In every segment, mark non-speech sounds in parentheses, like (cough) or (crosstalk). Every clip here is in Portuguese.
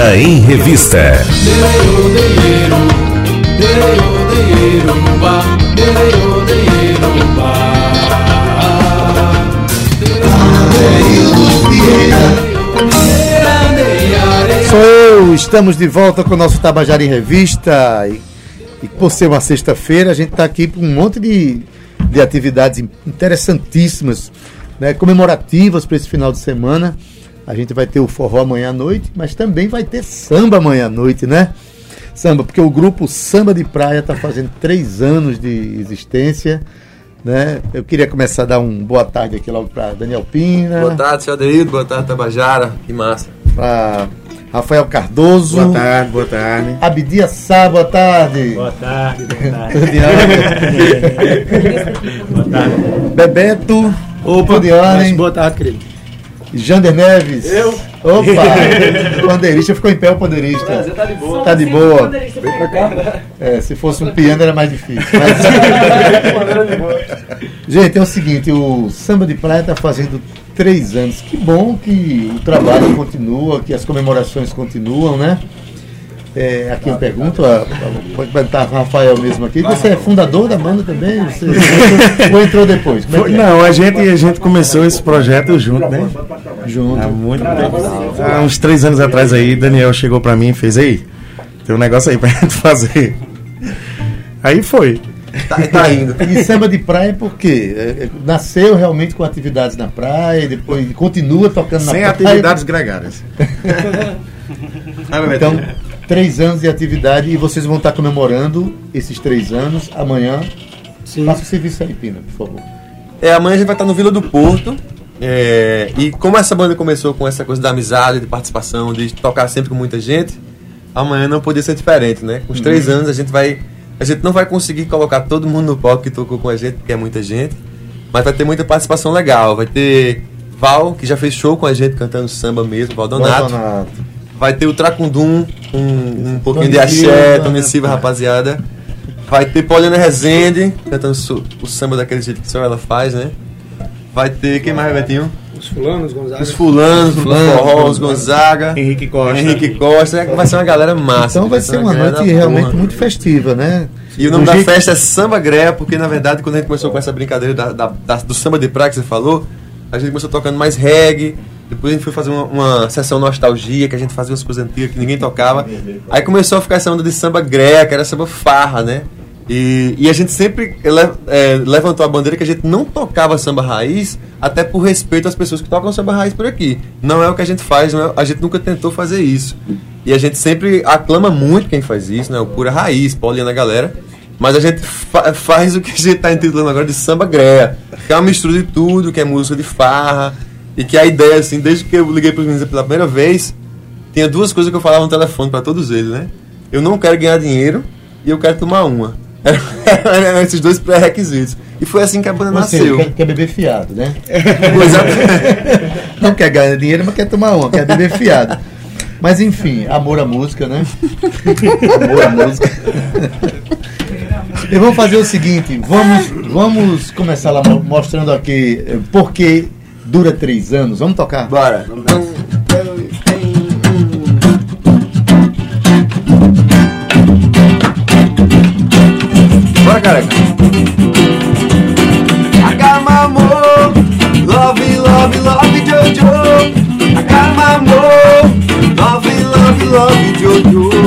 Tabajara em Revista. Sou eu, estamos de volta com o nosso Tabajara em Revista. E, e por ser uma sexta-feira, a gente está aqui com um monte de, de atividades interessantíssimas, né, comemorativas para esse final de semana. A gente vai ter o forró amanhã à noite, mas também vai ter samba amanhã à noite, né? Samba, porque o grupo Samba de Praia está fazendo três anos de existência. Né? Eu queria começar a dar um boa tarde aqui logo para Daniel Pina. Boa tarde, seu Adeildo. Boa tarde, Tabajara. Que massa. Para Rafael Cardoso. Boa tarde, boa tarde. Abdia Sá, boa tarde. Boa tarde, boa tarde. (laughs) boa tarde. Bebeto. Opa, boa tarde, querido. Jander Neves. Eu. Opa! (laughs) pandeirista ficou em pé o pandeirista. Prazer, tá de boa. Tá de boa. Vem pra cá. É, se fosse um piano era mais difícil. Mas... (laughs) Gente, é o seguinte, o Samba de Praia está fazendo três anos. Que bom que o trabalho continua, que as comemorações continuam, né? É, aqui eu pergunto, a, a, pode perguntar Rafael mesmo aqui, você é fundador da banda também? Você, você, (laughs) ou entrou depois? É é? Não, a gente, a gente começou esse projeto junto, né? Junto. Há muito tempo. Há uns três anos atrás aí, Daniel chegou pra mim e fez, aí, tem um negócio aí pra (laughs) gente fazer. Aí foi. Tá, tá indo. E samba de praia por quê? Nasceu realmente com atividades na praia, depois continua tocando na Sem praia. Sem atividades gregárias. (laughs) então, três anos de atividade e vocês vão estar comemorando esses três anos amanhã. Sim. Faça o serviço aí, Pina, por favor. É, amanhã a gente vai estar no Vila do Porto. É, e como essa banda começou com essa coisa da amizade, de participação, de tocar sempre com muita gente, amanhã não podia ser diferente, né? Com os uhum. três anos a gente vai. A gente não vai conseguir colocar todo mundo no palco que tocou com a gente, porque é muita gente. Mas vai ter muita participação legal. Vai ter Val, que já fez show com a gente cantando samba mesmo, Valdonato. Valdonato. Vai ter o Tracundum, um, um pouquinho Tony de axé, Tony Silva, rapaziada. Vai ter Poliana Rezende, cantando o samba daquele jeito que só ela faz, né? Vai ter, quem mais, Betinho? Os fulanos, Gonzaga. Os fulanos, os forró, os Gonzaga. Henrique Costa. Henrique Costa. Vai ser uma galera massa. Então vai ser uma, uma noite realmente porra. muito festiva, né? E o nome do da jeito... festa é Samba Greia, porque na verdade quando a gente começou com essa brincadeira da, da, da, do samba de praia que você falou, a gente começou tocando mais reggae, depois a gente foi fazer uma, uma, sessão nostalgia, que a gente fazia umas coisas antigas que ninguém tocava. Aí começou a ficar essa onda de samba greia, que era samba farra, né? E, e a gente sempre é, levantou a bandeira que a gente não tocava samba raiz, até por respeito às pessoas que tocam samba raiz por aqui. Não é o que a gente faz, é, a gente nunca tentou fazer isso. E a gente sempre aclama muito quem faz isso, né? O pura raiz, Pauliana galera. Mas a gente fa faz o que a gente está intitulando agora de samba greia, que é uma mistura de tudo, que é música de farra, e que a ideia, assim, desde que eu liguei para os meninos pela primeira vez, tinha duas coisas que eu falava no telefone para todos eles, né? Eu não quero ganhar dinheiro e eu quero tomar uma. (laughs) Eram esses dois pré-requisitos. E foi assim que a banda nasceu. Quer, quer beber fiado, né? (laughs) (laughs) não quer ganhar dinheiro, mas quer tomar uma, quer beber fiado. Mas enfim, amor à música, né? amor à música. E vamos fazer o seguinte, vamos, vamos começar lá mostrando aqui eh, por que dura três anos. Vamos tocar? Bora. Então, Bora, careca. Acalma, amor. Love, love, love, Jojo. Acalma, amor. Love, love, love, Jojo.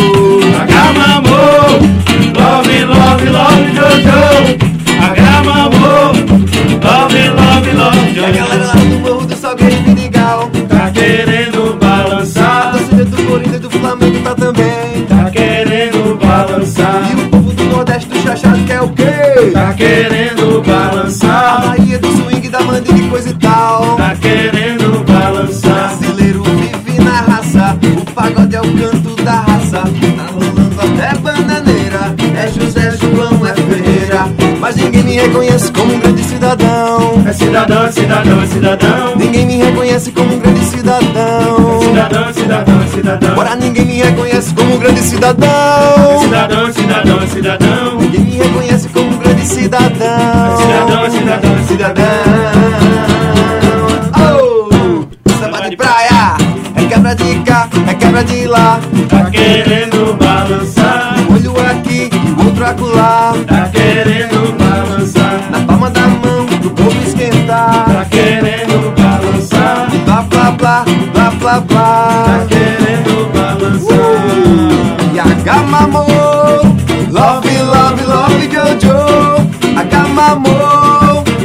Cidadão. Cidadão, cidadão. Ninguém me reconhece como um grande cidadão. Cidadão, cidadão, cidadão. Bora ninguém me reconhece como um grande cidadão. Cidadão, cidadão, cidadão. Ninguém me reconhece como um grande cidadão. Cidadão, cidadão, cidadão. Oh, samba de praia, é quebra de cá, é quebra de lá. Tá querendo balançar, Olho aqui, outro acolá. tá blá blá tá querendo balançar. Yagamamo, love, love, love, Jojo. Agamamo,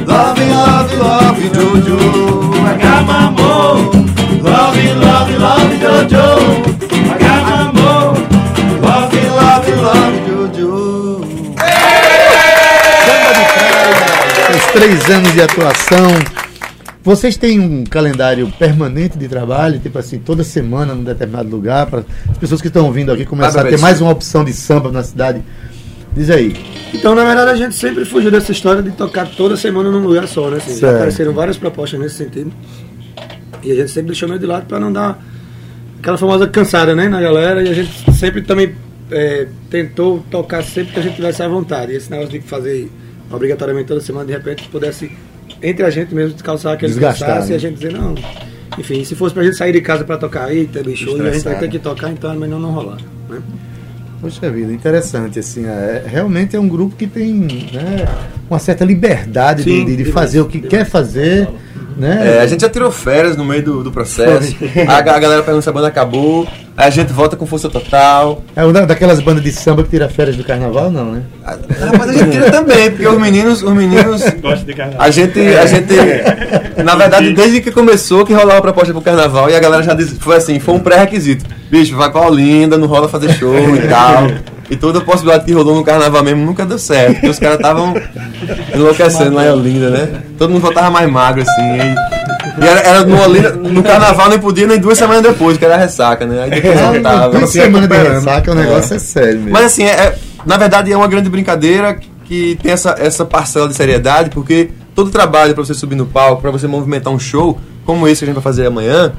love, love, love, Jojo. Agamamô, love, love, love, Jojo. Agamamô, Love, love, love, Jojo. Os três anos de atuação. Vocês têm um calendário permanente de trabalho, tipo assim, toda semana num determinado lugar, para as pessoas que estão ouvindo aqui começar a ter mais uma opção de samba na cidade. Diz aí. Então, na verdade, a gente sempre fugiu dessa história de tocar toda semana num lugar só, né? Assim, já apareceram várias propostas nesse sentido. E a gente sempre deixou meio de lado para não dar aquela famosa cansada, né, na galera. E a gente sempre também é, tentou tocar sempre que a gente tivesse à vontade. E esse negócio de fazer obrigatoriamente toda semana, de repente, pudesse, entre a gente mesmo, descalçar aquele né? e a gente dizer, não. Enfim, se fosse pra gente sair de casa para tocar aí, ter show, e a gente vai ter que tocar, então é melhor não rolar, né? Poxa vida, interessante, assim, é, realmente é um grupo que tem né, uma certa liberdade de- Sim, de, de demais, fazer o que demais. quer fazer, né? É, a gente já tirou férias no meio do, do processo. A, a galera pergunta se a banda acabou. Aí a gente volta com força total. É uma daquelas bandas de samba que tira férias do carnaval, não, né? Ah, Mas a gente tira também, porque os meninos, os meninos. (laughs) Gosto de carnaval. A gente, a gente, na verdade, desde que começou que rolava a proposta pro carnaval e a galera já disse, foi assim, foi um pré-requisito. Bicho, vai pra Olinda, não rola fazer show e (laughs) tal. E toda a possibilidade que rolou no carnaval mesmo nunca deu certo, porque os caras estavam enlouquecendo lá em Olinda, né? Todo mundo voltava mais magro assim. E, e era, era no Olinda, no carnaval nem podia nem duas semanas depois, que era a ressaca, né? Aí depois voltava. Duas semanas de ressaca, o negócio é, sério mesmo. Mas assim, é, é- na verdade é uma grande brincadeira que tem essa, essa parcela de seriedade, porque todo trabalho para você subir no palco, para você movimentar um show, como esse que a gente vai fazer amanhã,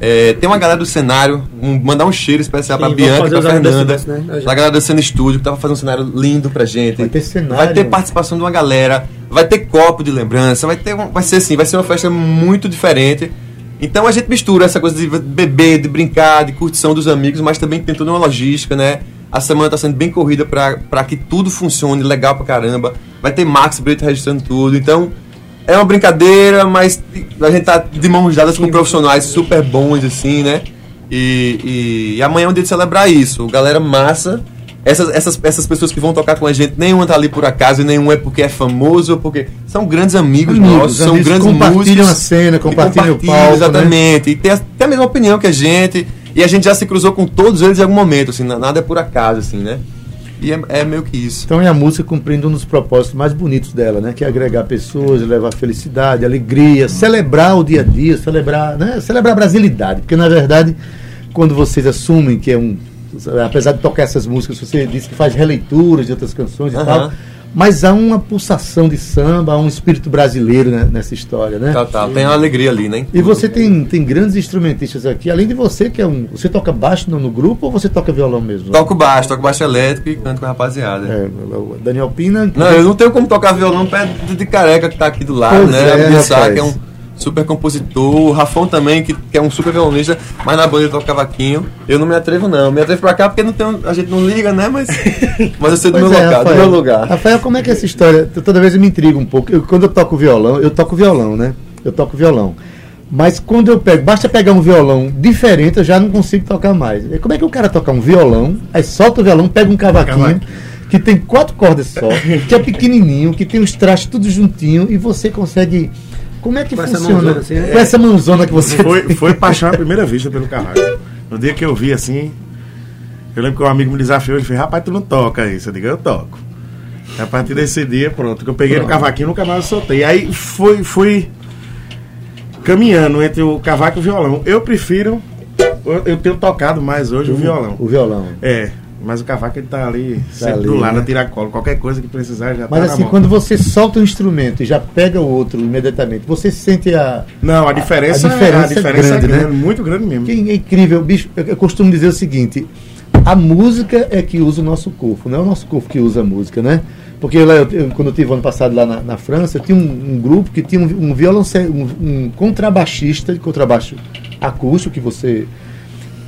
é, tem uma galera do cenário, um- mandar um cheiro especial Sim, vamos Bianca e pra Fernanda, né? galera do Cena Estúdio, que tava fazendo um cenário lindo pra gente. Vai ter cenário, Vai ter participação de uma galera, vai ter copo de lembrança, vai ter um- vai ser assim, vai ser uma festa muito diferente. Então a gente mistura essa coisa de beber, de brincar, de curtição dos amigos, mas também tem toda uma logística, né? A semana tá sendo bem corrida pra pra que tudo funcione legal pra caramba. Vai ter Max Brito registrando tudo. Então é uma brincadeira, mas a gente tá de mãos dadas com profissionais super bons, assim, né? E, e, e amanhã é um dia de celebrar isso. Galera massa. Essas, essas, essas pessoas que vão tocar com a gente, nenhuma tá ali por acaso e nenhum é porque é famoso ou porque. São grandes amigos, Amigos, nossos, são amigos, grandes compartilham músicos. a cena, e compartilham o compartilham, palco, né? Exatamente. E tem a, tem a mesma opinião que a gente. E a gente já se cruzou com todos eles em algum momento, assim, na- nada é por acaso, assim, né? E é, é meio que isso. Então é a música cumprindo um dos propósitos mais bonitos dela, né? Que é agregar pessoas, levar felicidade, alegria, celebrar o dia a dia, celebrar, né? Celebrar a brasilidade. Porque na verdade, quando vocês assumem que é um. Apesar de tocar essas músicas, você disse que faz releituras de outras canções e tal. Mas há uma pulsação de samba, há um espírito brasileiro né, nessa história, né? Total, tem uma alegria ali, né? E você tem, tem grandes instrumentistas aqui, além de você, que é um. Você toca baixo no, no grupo ou você toca violão mesmo? Toco baixo, toco baixo elétrico e canto com a rapaziada. É, o Daniel Pina. Não, eu não tenho como tocar violão perto de careca que tá aqui do lado, Pois né? é, Bissá, rapaz. que é um super compositor, o Rafão também, que, que é um super violonista, mas na banda ele toca cavaquinho. Eu não me atrevo, não. Me atrevo pra cá porque não tem, a gente não liga, né? Mas, (laughs) mas eu sei do Pois meu é, local, do meu lugar. Rafael, como é que é essa história? Toda vez eu me intrigo um pouco. Eu- quando eu toco violão, eu toco violão, né? Eu toco violão. Mas quando eu pego, basta pegar um violão diferente, eu já não consigo tocar mais. E Como é que o cara toca um violão, aí solta o violão, pega um cavaquinho, Cavaquinho. que tem quatro cordas só, que é pequenininho, que tem os trastes tudo juntinho, e você consegue. Como é que Com essa funciona? mãozona assim, né? Com essa mãozona que você Foi, tem. foi paixão à primeira vista pelo cavaco. No dia que eu vi assim, eu lembro que um amigo me desafiou, ele fez, rapaz, tu não toca isso. Eu digo, eu toco. E a partir desse dia, pronto, que eu peguei no cavaquinho, nunca mais eu soltei. Aí foi, fui caminhando entre o cavaco e o violão. Eu prefiro, eu, eu tenho tocado mais hoje o violão. O violão. É, mas o cavaco ele tá ali, sempre ali, do lado, né? na tiracolo. Qualquer coisa que precisar já Mas tá assim, quando você solta um instrumento e já pega o outro imediatamente, você sente a, Não, a diferença, a diferença é, a é diferença é grande, né? grande, muito grande mesmo. Que é incrível, bicho. Eu, costumo dizer o seguinte: a música é que usa o nosso corpo, não é o nosso corpo que usa a música, né? Porque lá, eu- eu- quando eu tive ano passado lá na, na França, eu tinha um, um grupo que tinha um, um violoncelo, um, um contrabaixista de contrabaixo acústico que você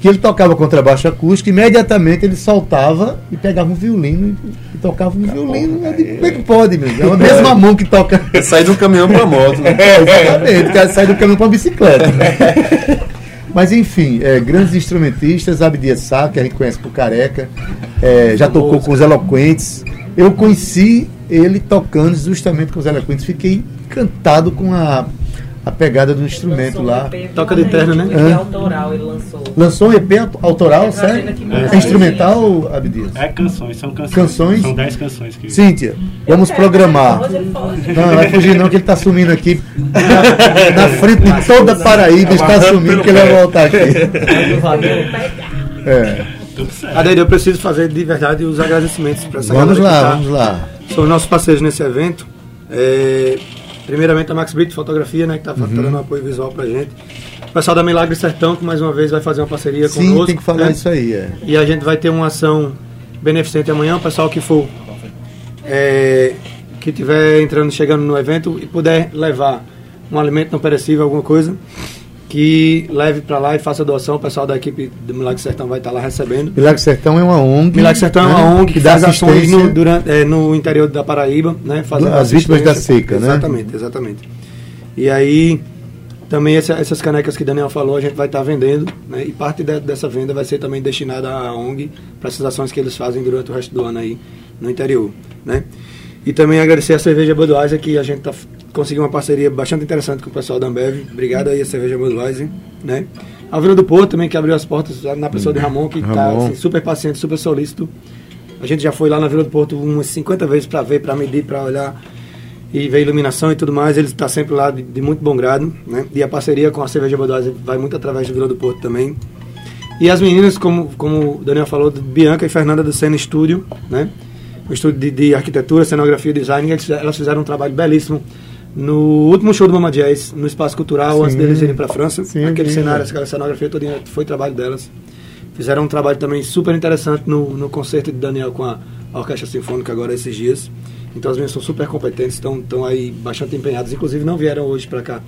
que ele tocava contrabaixo acústico, imediatamente ele soltava e pegava um violino e, e tocava um violino. Eu digo, Como é que pode, meu? É a mesma mão que toca. Sair de um caminhão pra moto, né? (laughs) É, exatamente, o cara sai do caminhão com uma bicicleta. (laughs) Mas enfim, é, grandes instrumentistas, Abdias Sá, que a gente conhece por careca, é, já tocou com os Eloquentes. Eu conheci ele tocando justamente com os Eloquentes, fiquei encantado com a, a pegada do instrumento lá. Toca de terno, né? É autoral, ele lançou. Lançou um EP aut- autoral, É, sério? aqui mais É instrumental, Abdias? É canções, são canções. Canções? São 10 canções que. Cíntia, vamos programar. Não, não vai fugir não, que ele está sumindo aqui na, na frente de toda a Paraíba, está sumindo que ele vai voltar aqui. É. Tudo certo. Adair, eu preciso fazer de verdade os agradecimentos para essa Vamos lá, tá- vamos lá. São os nossos parceiros nesse evento. É, primeiramente a Max Brito Fotografia, né, que está Uhum. dando apoio visual pra gente. O pessoal da Milagre Sertão, que mais uma vez vai fazer uma parceria Sim, conosco. tem que falar né? isso aí. É. E a gente vai ter uma ação beneficente amanhã. O pessoal que for é, que tiver entrando, chegando no evento e puder levar um alimento não perecível, alguma coisa, que leve para lá e faça doação. O pessoal da equipe do Milagre Sertão vai estar lá recebendo. Milagre Sertão é uma ONG. Milagre Sertão é uma né, ONG que, dá faz ações no, durante, é, no interior da Paraíba, né? Fazendo As vítimas da seca, né? Exatamente, exatamente. E aí, também essa- essas canecas que o Daniel falou, a gente vai estar vendendo, né? E parte de- dessa venda vai ser também destinada à ONG para essas ações que eles fazem durante o resto do ano aí no interior, né? E também agradecer a cerveja Budweiser, que a gente tá, conseguiu uma parceria bastante interessante com o pessoal da Ambev. Obrigado aí a cerveja Budweiser, né? A Vila do Porto também, que abriu as portas na pessoa de Ramon, que está Ramon. super paciente, super solícito. A gente já foi lá na Vila do Porto umas 50 vezes para ver, para medir, para olhar e ver iluminação e tudo mais. Ele está sempre lá de, de muito bom grado, né? E a parceria com a cerveja Budweiser vai muito através da Vila do Porto também. E as meninas, como, como o Daniel falou, Bianca e Fernanda do Sena Studio, né? O estúdio de, de arquitetura, cenografia design, eles- elas fizeram um trabalho belíssimo no último show do Mama Jazz, no Espaço Cultural, antes deles irem para a França. Sim, Aquele vi, cenário, aquela cenografia toda foi trabalho delas. Fizeram um trabalho também super interessante no, no concerto de Daniel com a, a Orquestra Sinfônica agora esses dias. Então as meninas são super competentes, estão aí bastante empenhadas. Inclusive não vieram hoje para cá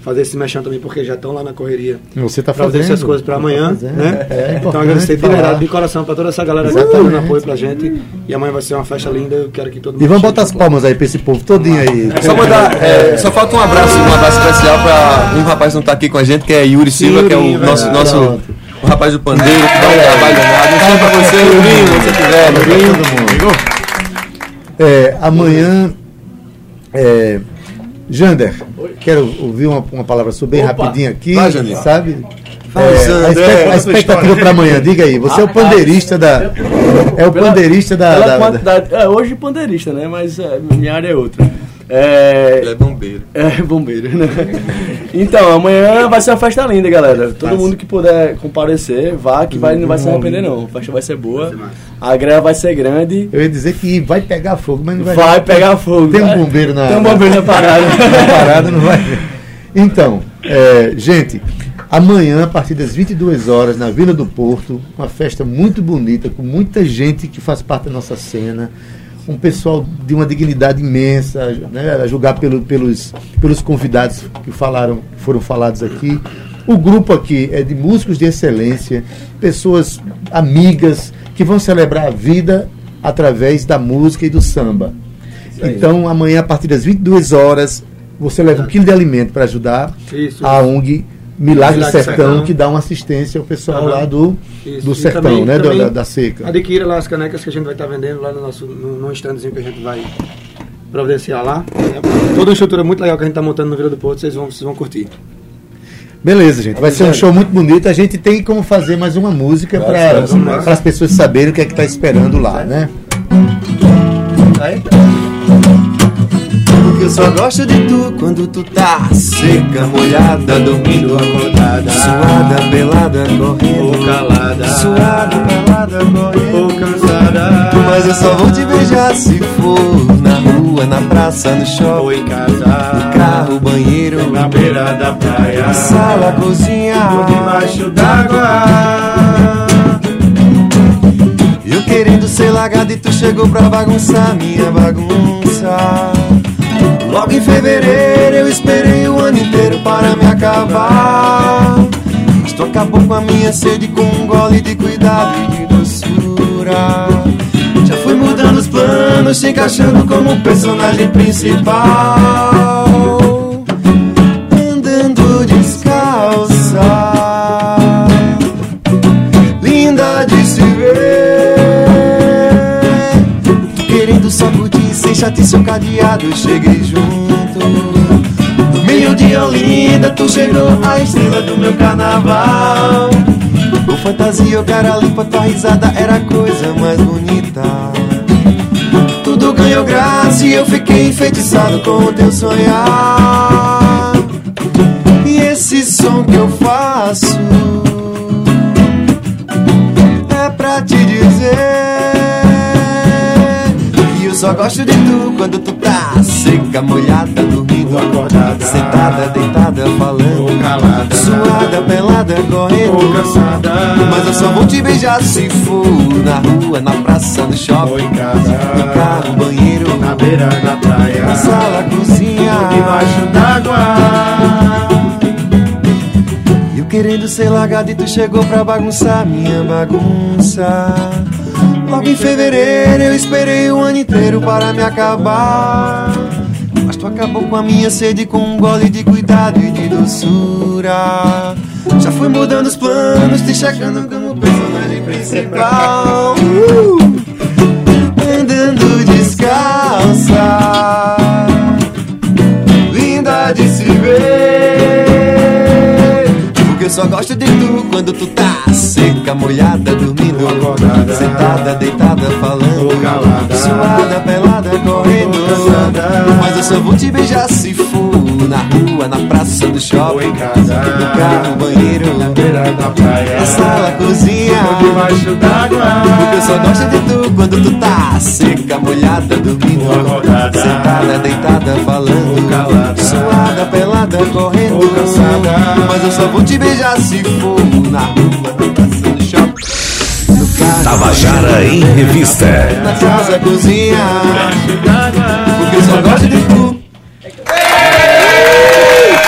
fazer esse mexão também, porque já estão lá na correria. Você está fazendo essas coisas para Tá amanhã, né? É, é então agradecer de verdade, de coração para toda essa galera que está dando apoio pra gente. E amanhã vai ser uma festa linda, eu quero que todo mundo E vamos botar as palmas aí pra esse povo todinho aí. Só mandar, (laughs) é, só falta um abraço, um abraço especial para um rapaz que não tá aqui com a gente, que é Yuri Silva, que é o Yuri, nosso, verdade. nosso Pronto. o rapaz do pandeiro, que dá um trabalho danado. Um pra você, (laughs) se você tiver, Yurinho. É, amanhã. É, Jander, quero ouvir uma, uma palavra sua bem Opa. rapidinho aqui, Vai, Jander. sabe? Vai, É, a, expectativa para amanhã, diga aí. Você é o pandeirista da. É o Pela- pandeirista da. pela da- da- é, hoje pandeirista, né? Mas é, minha área é outra. É, Ele é bombeiro. é (laughs) bombeiro, né? Então, amanhã vai ser uma festa linda, galera. Todo mundo que puder comparecer, vá, que vai, não vai se arrepender, não. A festa vai ser boa. A greve vai ser grande. Eu ia dizer que vai pegar fogo, mas não vai. Vai pegar fogo. Tem um bombeiro na. Tem um bombeiro na parada. (laughs) na parada, não vai. Então, é, gente, amanhã, a partir das 22 horas, na Vila do Porto, uma festa muito bonita, com muita gente que faz parte da nossa cena. Um pessoal de uma dignidade imensa, né, a julgar pelo- pelos, pelos convidados que falaram, foram falados aqui. O grupo aqui é de músicos de excelência, pessoas amigas que vão celebrar a vida através da música e do samba. Então, amanhã, a partir das 22 horas, você leva um quilo de alimento para ajudar Isso, a ONG Milagre, Milagre Sertão, Sertão. que dá uma assistência ao pessoal Aham. lá do, Isso. do sertão, também- né? também da, da seca. Adquira lá as canecas que a gente vai estar vendendo lá no nosso no, no standzinho que a gente vai providenciar lá. É toda uma estrutura muito legal que a gente está montando no Vila do Porto, vocês vão, vocês vão curtir. Beleza, gente. Vai ser um show muito bonito. A gente tem como fazer mais uma música para as pessoas saberem o que é que está esperando lá, né? Eu só gosto de tu quando tu tá seca, molhada, dormindo acordada, suada, pelada, correndo, Ou calada. suada, pelada, correndo. Ou cansada. Mas eu só vou te beijar se for na rua, na praça, no Ou shopping, em no casa. carro, banheiro, Na beira da praia. na sala, cozinha. Ou debaixo d'água. Eu querendo ser largado e tu chegou pra bagunçar minha bagunça. Logo em fevereiro eu esperei o ano inteiro para me acabar. Tu acabou com a minha sede com um gole de cuidado e de doçura. Já fui mudando os planos, se encaixando como personagem principal. Chatice o cadeado, cheguei junto. No meio de Olinda, tu chegou a estrela do meu carnaval. Com fantasia, o cara limpa, tua risada era a coisa mais bonita. Tudo ganhou graça e eu fiquei enfeitiçado com o teu sonhar. E esse som que eu faço é pra te dizer só gosto de tu quando tu tá seca, molhada, dormindo, acordada, sentada, deitada, falando, ou calada, suada, pelada, correndo, ou cansada, mas eu só vou te beijar se for na rua, na praça, no shopping, ou em casa, no carro, banheiro, na beira da praia, na sala, cozinha, debaixo d'água. Eu querendo ser largado e tu chegou pra bagunçar minha bagunça. Logo em fevereiro eu esperei o ano inteiro para me acabar. Mas tu acabou com a minha sede com um gole de cuidado e de doçura. Já fui mudando os planos, te checando como personagem principal. Uh! Andando descalça, linda de se ver. Porque eu só gosto de tu quando tu tá seca, molhada, dormindo, Acordada. sentada, deitada, falando, calada. suada, pelada, correndo. Cansada. Mas eu só vou te beijar se for na rua, na praça, no shopping, em casa, no carro, banheiro, na beira da praia, na sala, cozinha. debaixo d'água. Porque eu só gosto de tu quando tu tá seca, molhada, dormindo, acordada. sentada, deitada, falando, calada. suada, pelada, correndo, cansada. Mas eu só vou te beijar se for na rua, praça, no shopping, Tabajara em Revista. na casa, cozinha. Porque eu só gosto de tu. É,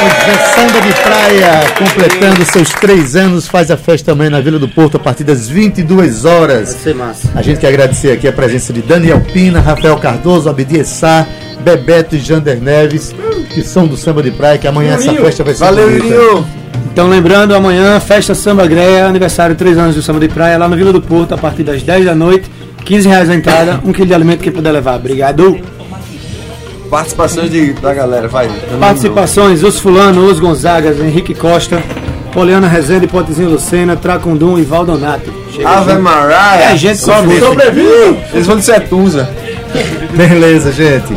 Samba de Praia, completando seus três anos, faz a festa amanhã na Vila do Porto a partir das 22 horas. Vai ser massa. A gente quer agradecer aqui a presença de Daniel Pina, Rafael Cardoso, Abdi Essá, Bebeto e Jander Neves, que são do Samba de Praia, que amanhã essa festa vai ser Valeu, bonita. Irinho. Então, lembrando, amanhã, festa Samba Greia, aniversário 3 anos do Samba de Praia, lá na Vila do Porto, a partir das 10 da noite. 15 reais a entrada, um quilo de alimento que puder levar. Obrigado. Participações de, da galera, vai. Participações: Os Fulano, Os Gonzagas, Henrique Costa, Poliana Rezende, Potezinho Lucena, Tracundum e Valdonato. Chega Ave junto. Maria. É, gente, Sobe. sobrevive. Eles vão de Setusa. Beleza, gente.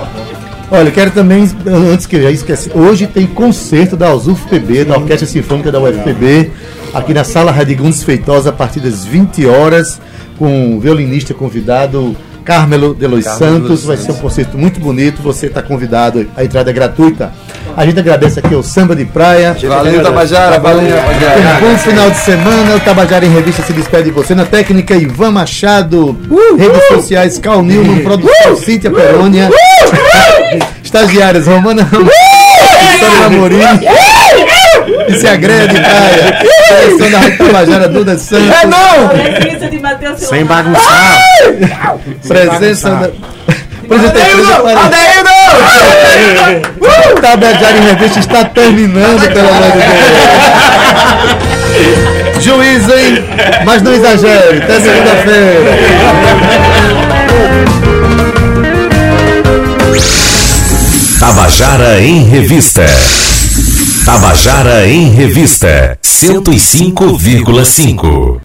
Olha, eu quero também, antes que eu já esqueci, hoje tem concerto da UFPB, da Orquestra Sinfônica da UFPB, aqui na Sala Radigundes Feitosa, a partir das 20 horas, com o violinista convidado Carmelo de Los Santos. Vai ser um concerto muito bonito, você está convidado, a entrada é gratuita. A gente agradece aqui ao Samba de Praia. Valeu, Tabajara. Valeu, Um Tabajara. bom final de semana. O Tabajara em Revista se despede de você. Na técnica, Ivan Machado. Redes sociais, Cal Newman. Produção, Cíntia Perônia. Estagiárias, Romana Ramos. Vitória Amorim. E se agrega de praia. Direção da Rádio Tabajara, Duda Santos. É não! Presença de Matheus Sem bagunçar. Presença da. Presidente, Adeildo! O Tabajara em Revista está terminando, pelo amor de Deus. Juiz, hein? Mas não exagere. Até segunda-feira. Tabajara em Revista. Tabajara em Revista 105,5.